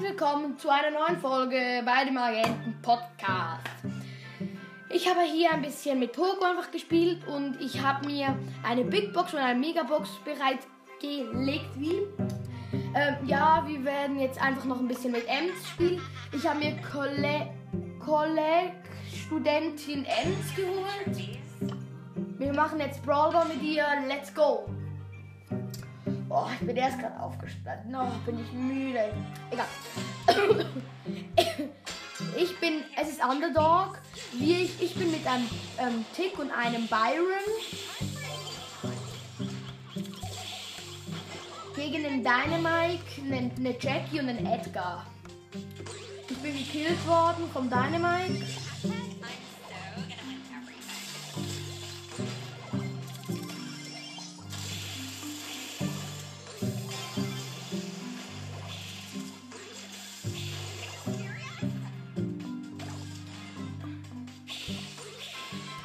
willkommen zu einer neuen Folge bei dem Agenten Podcast. Ich habe hier ein bisschen mit Poco einfach gespielt und ich habe mir eine Big Box und eine Megabox bereits gelegt. Wie? Ähm, ja, wir werden jetzt einfach noch ein bisschen mit Ems spielen. Ich habe mir Kolleg Studentin Ems geholt. Wir machen jetzt Brawler mit ihr. Let's go! Oh, ich bin erst gerade aufgestanden. Oh, bin ich müde. Egal. Ich bin, es ist Underdog. Wie ich, ich bin mit einem ähm, Tick und einem Byron. Gegen den Dynamite, eine, eine Jackie und einen Edgar. Ich bin gekillt worden vom Dynamite.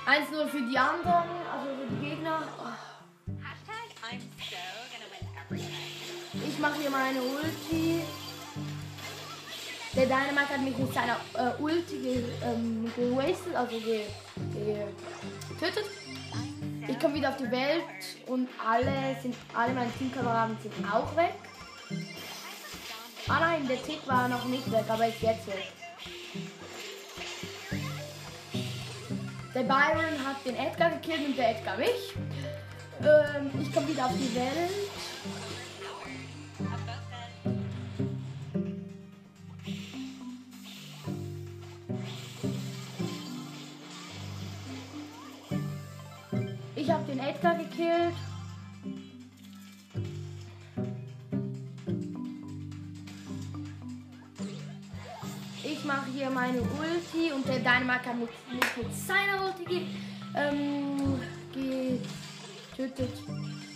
1-0 für die anderen, also für die Gegner. Ich mache hier meine Ulti. Der Dynamite hat mich mit seiner äh, Ulti ge, ähm, gewastet, also ge, getötet. Ich komme wieder auf die Welt und alle sind, alle meine Teamkameraden sind auch weg. Ah nein, der Tick war noch nicht weg, aber ist jetzt weg. Der Byron hat den Edgar gekillt und der Edgar mich. Ähm, ich komme wieder auf die Welt. Ich habe den Edgar gekillt. Hier meine Ulti und der Dynamite hat mich mit seiner Ulti ähm, getötet.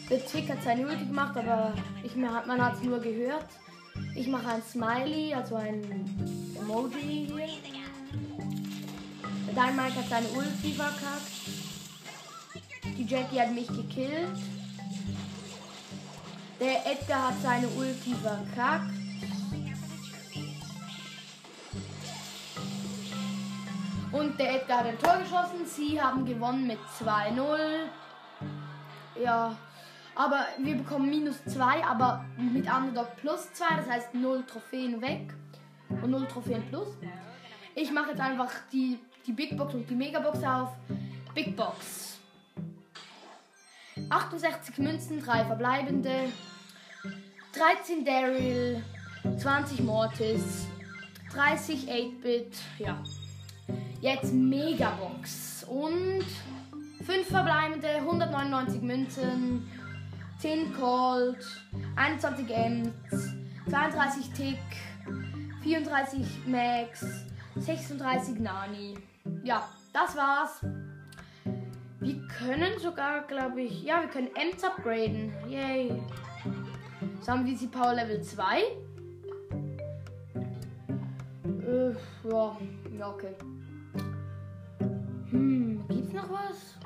Der Tick hat seine Ulti gemacht, aber ich, man hat es nur gehört. Ich mache ein Smiley, also ein Emoji hier. Der Dynamite hat seine Ulti verkackt. Die Jackie hat mich gekillt. Der Edgar hat seine Ulti verkackt. Und der Edgar hat ein Tor geschossen. Sie haben gewonnen mit 2-0. Ja. Aber wir bekommen minus 2, aber mit Underdog plus 2. Das heißt 0 Trophäen weg. Und 0 Trophäen plus. Ich mache jetzt einfach die, die Big Box und die Megabox auf. Big Box. 68 Münzen, 3 verbleibende. 13 Daryl, 20 Mortis, 30 8-Bit, ja. Jetzt Megabox. Und 5 verbleibende, 199 Münzen, 10 Cold, 21 Ems, 32 Tick, 34 Max, 36 Nani. Ja, das war's. Wir können sogar, glaube ich, ja, wir können Ems upgraden. Yay. Jetzt haben wir die Power Level 2. Äh, ja, ja, okay. Hm, gibt's noch was?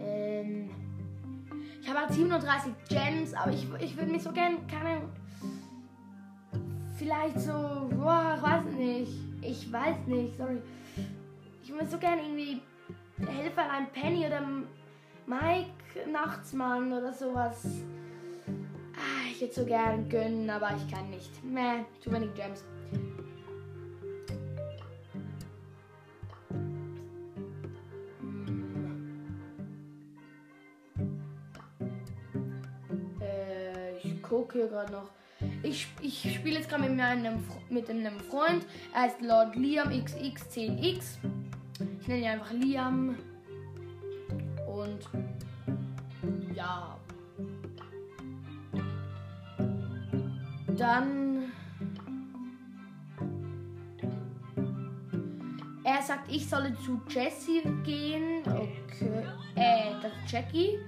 Ähm, ich habe halt 37 Gems, aber ich, ich würde mich so gerne, keine vielleicht so, boah, ich weiß nicht. Ich weiß nicht, sorry. Ich würde so gerne irgendwie Helferlein Penny oder Mike Nachtsmann oder sowas. Ah, ich würde so gern gönnen, aber ich kann nicht. Meh, zu wenig Gems. Gucke hier gerade noch. Ich, ich spiele jetzt gerade mit meinem mit einem Freund. Er heißt Lord Liam XX10X. Ich nenne ihn einfach Liam. Und ja. Dann. Er sagt, ich solle zu Jessie gehen. Okay. Äh, das ist Jackie.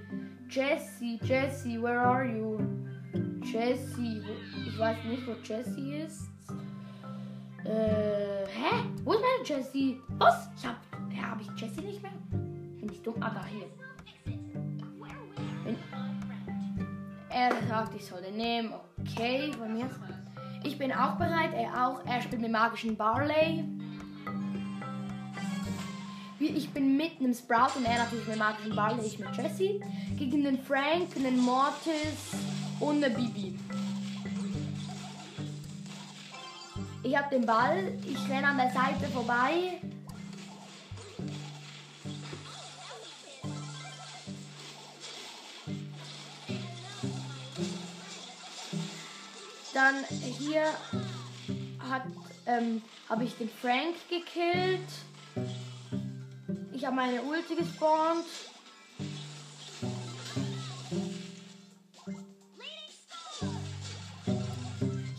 Jessie, Jessie, where are you? Jessie. Ich weiß nicht, wo Jessie ist. Äh, hä? Wo ist meine Jessie? Was? Ich hab. Ja, hab ich Jessie nicht mehr? Bin ich dumm? Ah, da hier. Wenn, Er sagt, ich soll den nehmen. Okay, von mir. Ich bin auch bereit. Er auch. Er spielt mit magischen Barley. Ich bin mit einem Sprout und er natürlich mit magischen Barley. Ich mit Jesse. Gegen den Frank, einen Mortis eine Bibi. Ich habe den Ball. Ich renne an der Seite vorbei. Dann hier ähm, habe ich den Frank gekillt. Ich habe meine Ulti gespawnt.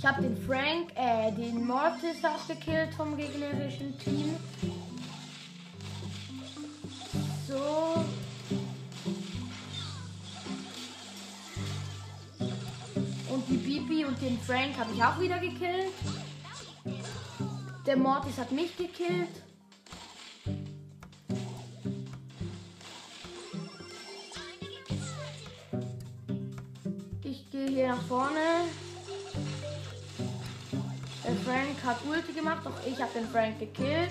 Ich habe den Frank, äh, den Mortis auch gekillt vom gegnerischen Team. So. Und die Bibi und den Frank habe ich auch wieder gekillt. Der Mortis hat mich gekillt. Ich gehe hier nach vorne. Der Frank hat Ulti gemacht, doch ich habe den Frank gekillt.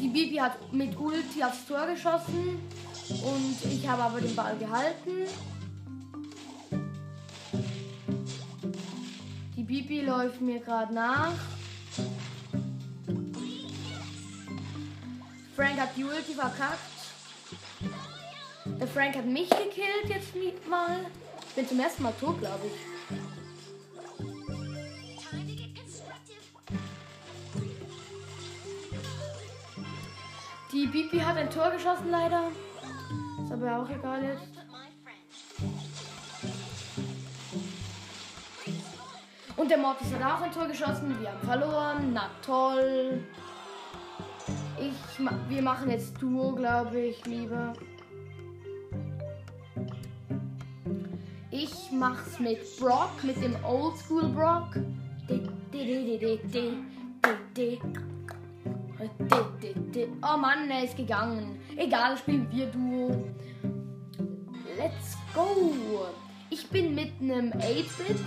Die Bibi hat mit Ulti aufs Tor geschossen und ich habe aber den Ball gehalten. Die Bibi läuft mir gerade nach. Frank hat die Ulti verkackt. Der Frank hat mich gekillt jetzt mal. Ich bin zum ersten Mal tot, glaube ich. Die Bibi hat ein Tor geschossen leider. Ist aber auch egal jetzt. Und der Mortis hat auch ein Tor geschossen. Wir haben verloren. Na toll. Ich, wir machen jetzt Duo, glaube ich, lieber. Ich mach's mit Brock, mit dem Oldschool Brock. Oh Mann, er ist gegangen. Egal, spielen wir Duo. Let's go. Ich bin mit einem 8-Bit.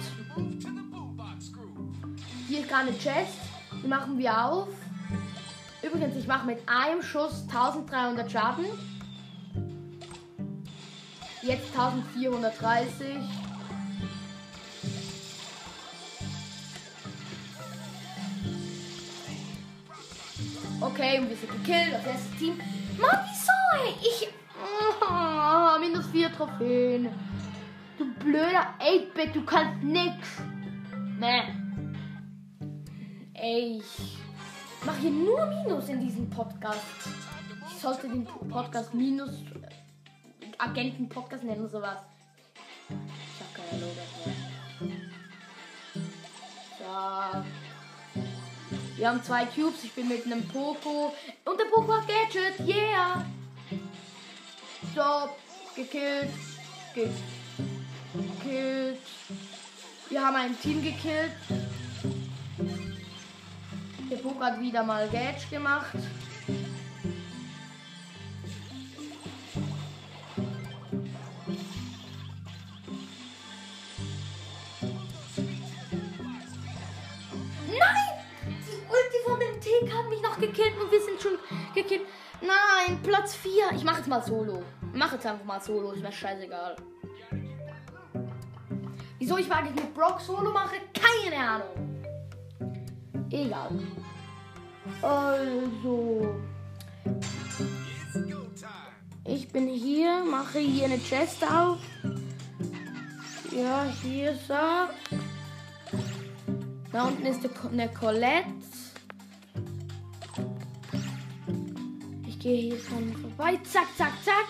Hier ist gerade eine Chest. Die machen wir auf. Übrigens, ich mache mit einem Schuss 1300 Schaden. Jetzt 1430. Okay, und wir sind gekillt. Das erste Team. Mann, wieso? Ich. Oh, minus 4 Trophäen. Du blöder 8-Bit, du kannst nix. Nee. Ey, ich mache hier nur Minus in diesem Podcast. Ich sollte den Podcast Minus äh, Agenten-Podcast nennen, sowas. Ich hab keine Logik mehr. Wir haben zwei Cubes. Ich bin mit einem Poco. Und der Poco hat Gadget. Yeah. Stop. Gekillt. Gekillt. Wir haben ein Team gekillt. Der Poco hat wieder mal Gadget gemacht. Gekillt und wir sind schon gekillt. Nein, Platz 4. Ich mache jetzt mal Solo. Mach jetzt einfach mal Solo, ist mir scheißegal. Wieso ich eigentlich mit Brock Solo mache? Keine Ahnung. Egal. Also. Ich bin hier, mache hier eine Chest auf. Ja, hier ist er. Da unten ist eine Colette. Gehe hier schon vorbei. Zack, zack, zack.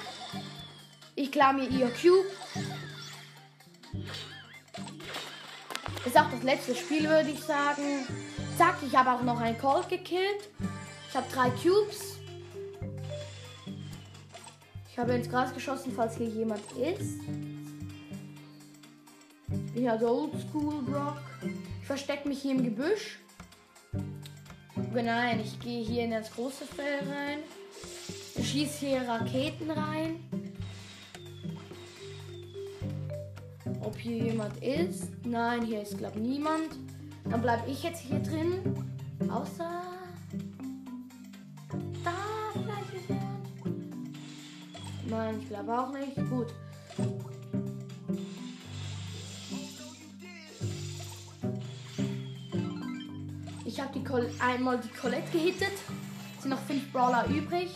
Ich klar mir ihr Cube. Ist auch das letzte Spiel, würde ich sagen. Zack, ich habe auch noch einen Colt gekillt. Ich habe drei Cubes. Ich habe ins Gras geschossen, falls hier jemand ist. Ja, so Oldschool Brock. Ich verstecke mich hier im Gebüsch. Nein, ich gehe hier in das große Feld rein. Schieß hier Raketen rein. ob hier jemand ist. Nein, hier ist glaube niemand. Dann bleibe ich jetzt hier drin. Außer da vielleicht ist jemand. Nein, ich glaube auch nicht. Gut. Ich habe die Col einmal die Colette gehittet. Es sind noch fünf Brawler übrig.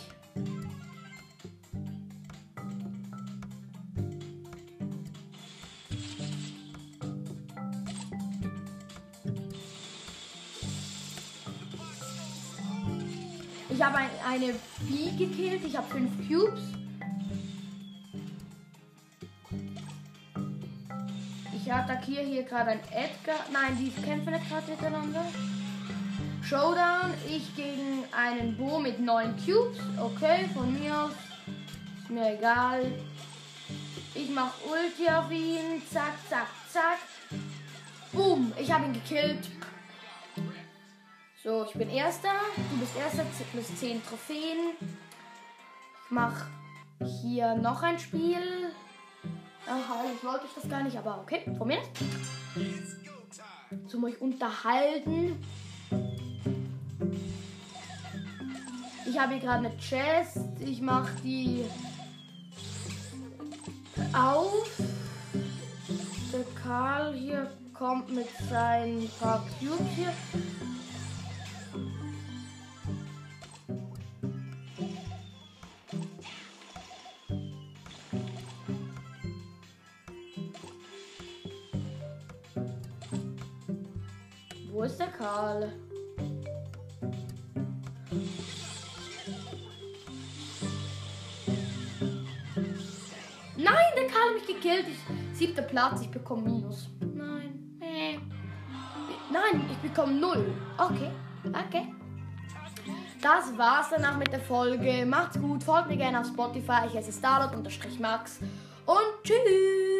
Ich habe ein, eine Bee gekillt. Ich habe fünf Cubes. Ich attackiere hier gerade ein Edgar. Nein, die kämpfen nicht gerade miteinander. Showdown. Ich gegen einen Bo mit neun Cubes. Okay, von mir aus. Ist mir egal. Ich mache Ulti auf ihn. Zack, zack, zack. Boom. Ich habe ihn gekillt. So, ich bin Erster. Du bist Erster. Plus 10 Trophäen. Ich mache hier noch ein Spiel. Aha, ich wollte ich das gar nicht, aber okay, von mir. Zum euch unterhalten. Ich habe hier gerade eine Chest. Ich mache die auf. Der Karl hier kommt mit seinen paar Cubes hier. Wo ist der Karl? Gekillt. Ich, siebter Platz, ich bekomme Minus. Nein. Äh. Nein, ich bekomme Null. Okay, okay. Das war's dann auch mit der Folge. Macht's gut, folgt mir gerne auf Spotify. Ich heiße Starlord-Max und tschüss.